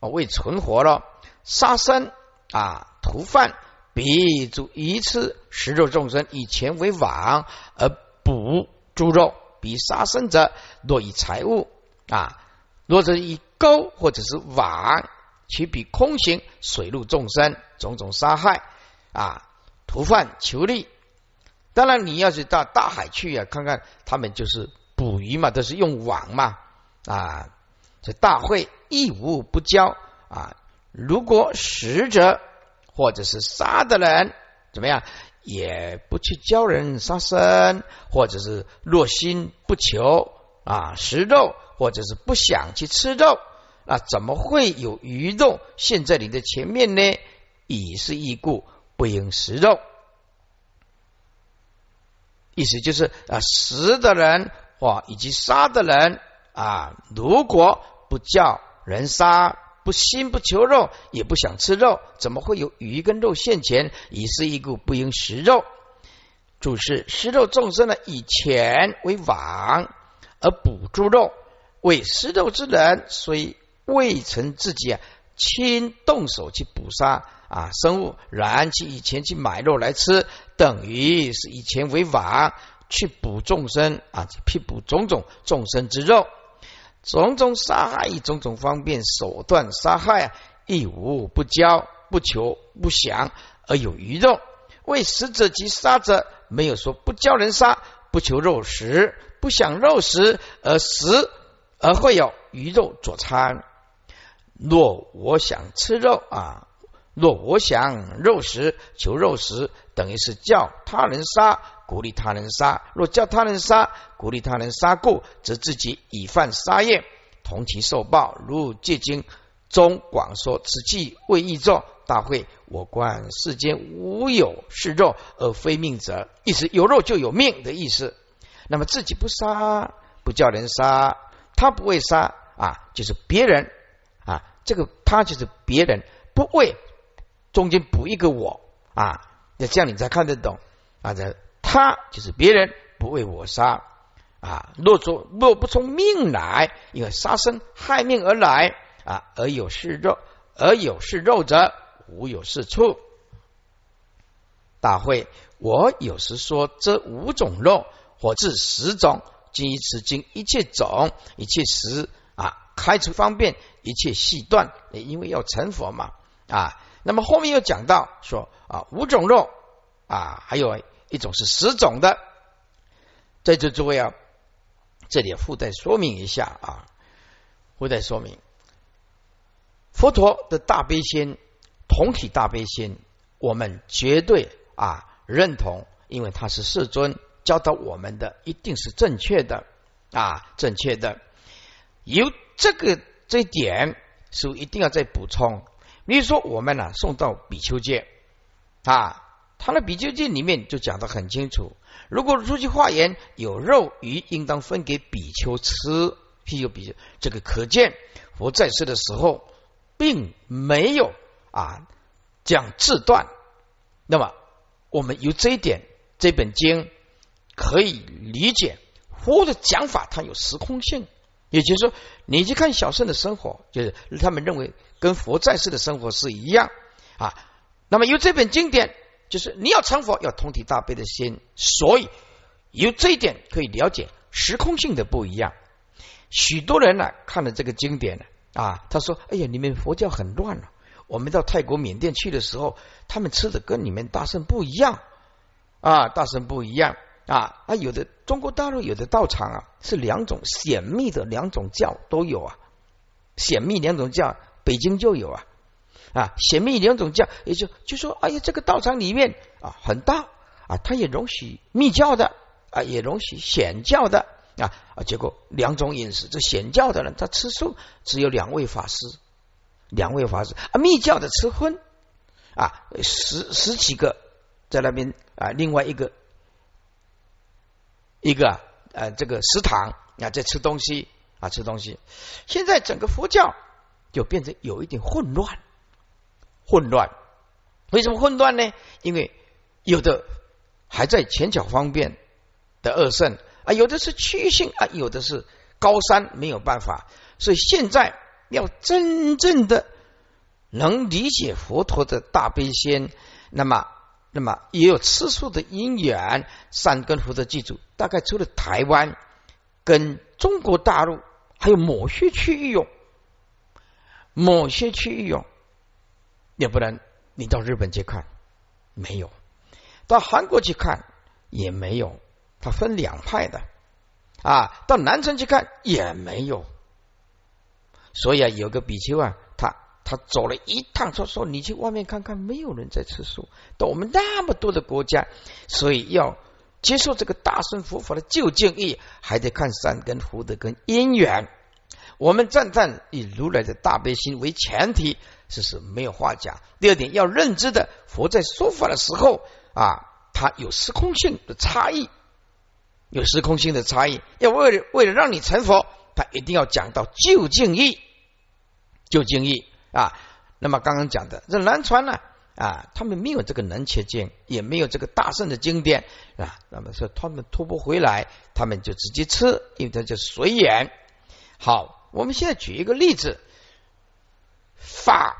啊，为存活咯。杀生啊，屠犯，彼诸一次食肉众生，以钱为网而。捕猪肉，比杀生者，若以财物啊，若者以钩或者是网，其比空行水陆众生种种杀害啊，屠犯求利。当然，你要是到大海去啊，看看他们就是捕鱼嘛，都是用网嘛啊。这大会一无不交啊，如果食者或者是杀的人怎么样？也不去教人杀生，或者是若心不求啊食肉，或者是不想去吃肉，那怎么会有鱼肉现在你的前面呢？已是异故，不应食肉。意思就是啊，食的人或以及杀的人啊，如果不叫人杀。不心不求肉，也不想吃肉，怎么会有鱼跟肉现前？以是一故，不应食肉。注释：食肉众生呢，以钱为网而捕猪肉，为食肉之人，虽未曾自己啊亲动手去捕杀啊生物，然其以前去买肉来吃，等于是以钱为网去捕众生啊，去捕种种众生之肉。种种杀害，种种方便手段杀害啊，亦无不教不求不想而有余肉。为食者及杀者，没有说不教人杀，不求肉食，不想肉食而食，而会有鱼肉佐餐。若我想吃肉啊，若我想肉食，求肉食，等于是叫他人杀。鼓励他人杀，若叫他人杀，鼓励他人杀故，则自己已犯杀业，同其受报。如戒经中广说：“此即为义作大会，我观世间无有是肉而非命者。”意思有肉就有命的意思。那么自己不杀，不叫人杀，他不会杀啊，就是别人啊，这个他就是别人，不为中间补一个我啊，那这样你才看得懂啊这。他就是别人不为我杀啊！若出若不从命来，因为杀生害命而来啊，而有是肉，而有是肉者，无有是处。大会，我有时说这五种肉，或至十种，今以此经一切种，一切食啊，开除方便，一切细断，因为要成佛嘛啊。那么后面又讲到说啊，五种肉啊，还有。一种是十种的，在这诸位啊，这里附带说明一下啊，附带说明，佛陀的大悲心、同体大悲心，我们绝对啊认同，因为他是世尊教导我们的，一定是正确的啊，正确的。有这个这一点，是一定要再补充。比如说，我们呢送到比丘戒啊。他的比丘经里面就讲的很清楚，如果出去化缘有肉鱼，应当分给比丘吃。譬如比丘，这个可见佛在世的时候，并没有啊讲自断。那么，我们由这一点，这本经可以理解佛的讲法，它有时空性。也就是说，你去看小圣的生活，就是他们认为跟佛在世的生活是一样啊。那么由这本经典，就是你要成佛，要通体大悲的心，所以由这一点可以了解时空性的不一样。许多人呢看了这个经典呢啊，他说：“哎呀，你们佛教很乱了。我们到泰国、缅甸去的时候，他们吃的跟你们大圣不一样啊，大圣不一样。”啊啊，有的中国大陆有的道场啊，是两种显密的两种教都有啊，显密两种教，北京就有啊啊，显密两种教，也就就说，哎呀，这个道场里面啊很大啊，它也容许密教的啊，也容许显教的啊啊，结果两种饮食，这显教的人他吃素，只有两位法师，两位法师啊，密教的吃荤啊，十十几个在那边啊，另外一个。一个呃，这个食堂啊，在吃东西啊，吃东西。现在整个佛教就变成有一点混乱，混乱。为什么混乱呢？因为有的还在前脚方便的二圣啊，有的是区域性啊，有的是高山，没有办法。所以现在要真正的能理解佛陀的大悲心，那么。那么也有吃素的因缘，善根福的记住，大概除了台湾跟中国大陆，还有某些区域有，某些区域有，要不然你到日本去看，没有；到韩国去看也没有，它分两派的啊。到南城去看也没有，所以啊，有个比丘啊。他他走了一趟，他说：“你去外面看看，没有人在吃素。到我们那么多的国家，所以要接受这个大圣佛法的究竟义，还得看善根福德跟因缘。我们赞叹以如来的大悲心为前提，这是没有话讲。第二点要认知的，佛在说法的时候啊，它有时空性的差异，有时空性的差异。要为了为了让你成佛，他一定要讲到究竟义，究竟义。”啊，那么刚刚讲的这南传呢啊，他们没有这个能切经，也没有这个大圣的经典啊，那么说他们拖不回来，他们就直接吃，因为它叫随缘。好，我们现在举一个例子，法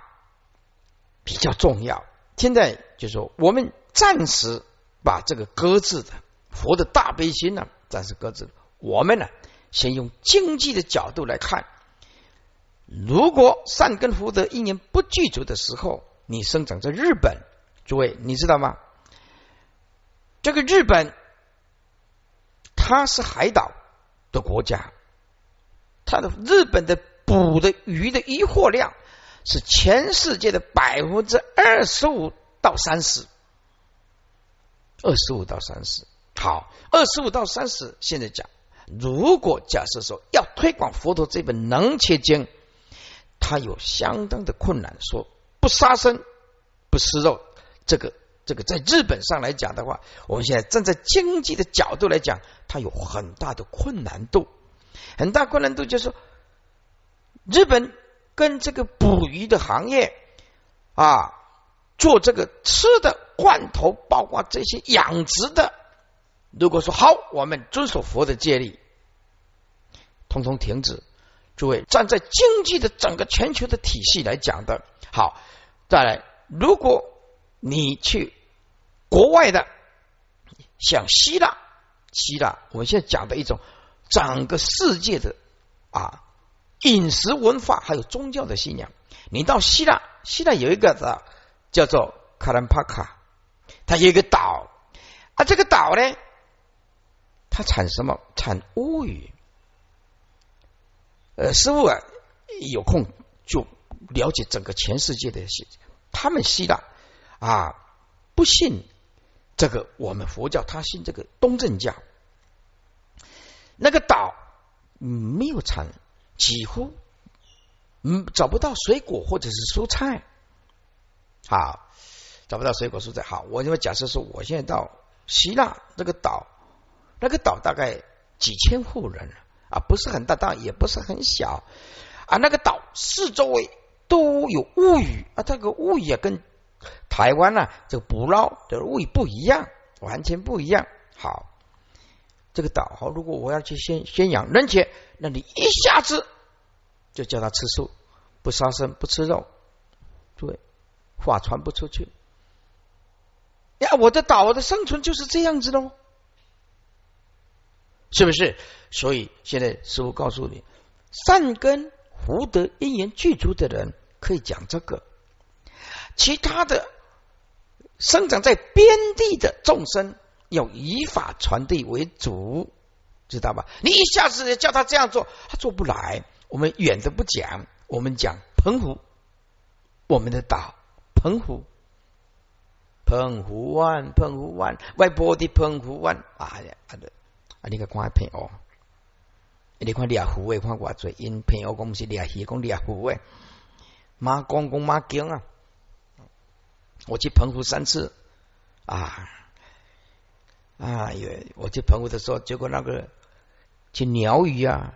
比较重要。现在就说我们暂时把这个搁置的佛的大悲心呢，暂时搁置。我们呢，先用经济的角度来看。如果善根福德一年不具足的时候，你生长在日本，诸位你知道吗？这个日本它是海岛的国家，它的日本的捕的鱼的渔获量是全世界的百分之二十五到三十，二十五到三十。好，二十五到三十，现在讲，如果假设说要推广佛陀这本能切经。他有相当的困难，说不杀生、不吃肉，这个这个在日本上来讲的话，我们现在站在经济的角度来讲，它有很大的困难度，很大困难度就是，日本跟这个捕鱼的行业啊，做这个吃的罐头，包括这些养殖的，如果说好，我们遵守佛的戒律，通通停止。诸位，站在经济的整个全球的体系来讲的，好，再来，如果你去国外的，像希腊，希腊，我们现在讲的一种整个世界的啊饮食文化还有宗教的信仰，你到希腊，希腊有一个的叫做卡兰帕卡，它有一个岛啊，这个岛呢，它产什么？产乌鱼。呃，师傅啊，有空就了解整个全世界的一些，他们希腊啊不信这个我们佛教，他信这个东正教。那个岛没有产，几乎嗯找不到水果或者是蔬菜。好，找不到水果蔬菜。好，我就假设说，我现在到希腊这个岛，那个岛大概几千户人。啊，不是很大，但也不是很小啊。那个岛四周围都有乌鱼啊，这个乌鱼啊，跟台湾呢，这个捕捞的味不一样，完全不一样。好，这个岛好，如果我要去宣宣扬人权，那你一下子就叫他吃素，不杀生，不吃肉，对，话传不出去。呀，我的岛，我的生存就是这样子喽，是不是？所以现在师傅告诉你，善根福德因缘具足的人可以讲这个，其他的生长在边地的众生，要以法传递为主，知道吧？你一下子叫他这样做，他做不来。我们远的不讲，我们讲澎湖，我们的岛澎湖。澎湖湾，澎湖湾，外婆的澎湖湾，啊呀，啊的，啊你个看片哦，你看猎湖诶，看我最因片哦，讲是猎鱼，讲猎湖诶，马公公马经啊，我去澎湖三次啊，啊，有我去澎湖的时候，结果那个去鸟语啊，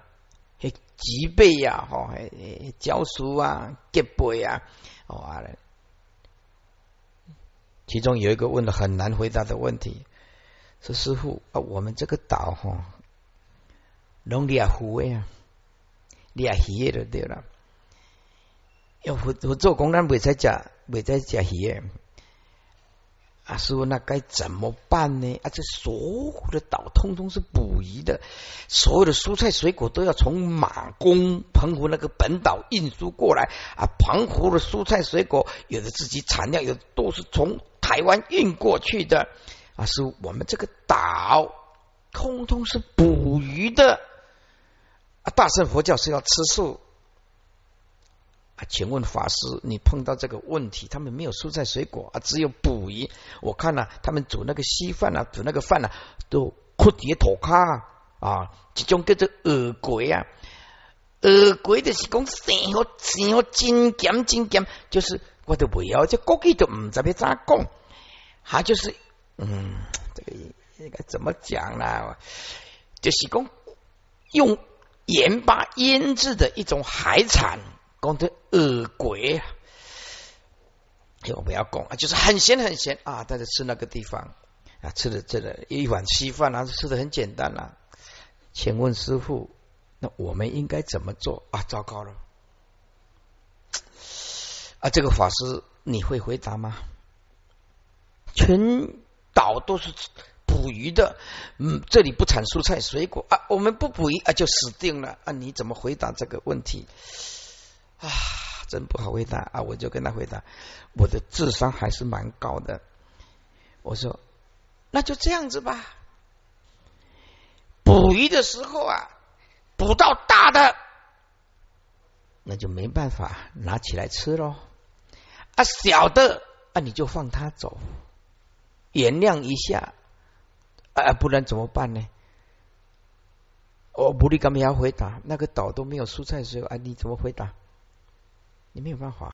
嘿，脊背呀，吼，嘿，礁鼠啊，吉背啊，哦。其中有一个问的很难回答的问题，说师傅啊，我们这个岛哈，弄俩湖呀，俩鱼的对了，要我我做工人未在家，未在家鱼。啊，师傅，那该怎么办呢？啊，这所有的岛通通是捕鱼的，所有的蔬菜水果都要从马公澎湖那个本岛运输过来啊。澎湖的蔬菜水果有的自己产量，有的都是从台湾运过去的啊。师傅，我们这个岛通通是捕鱼的。大圣佛教是要吃素。请问法师，你碰到这个问题，他们没有蔬菜水果啊，只有捕鱼。我看了他们煮那个稀饭啊，煮那个饭啊，都哭爹土卡啊，这种叫做恶鬼啊，恶鬼的是讲生活生活真咸真咸，就是我都不要，这国语都唔知要咋讲，他就是嗯，这个应该怎么讲呢？就是讲用盐巴腌制的一种海产。讲的恶鬼，哎，我不要讲啊，就是很咸很咸啊！大家吃那个地方啊，吃的这个一碗稀饭啊，吃的很简单啊。请问师傅，那我们应该怎么做啊？糟糕了啊！这个法师你会回答吗？全岛都是捕鱼的，嗯，这里不产蔬菜水果啊，我们不捕鱼啊，就死定了啊！你怎么回答这个问题？啊，真不好回答啊！我就跟他回答，我的智商还是蛮高的。我说，那就这样子吧。捕鱼的时候啊，捕到大的，那就没办法拿起来吃喽。啊，小的啊，你就放他走，原谅一下啊，不然怎么办呢？我不立干嘛要回答？那个岛都没有蔬菜水果啊，你怎么回答？你没有办法。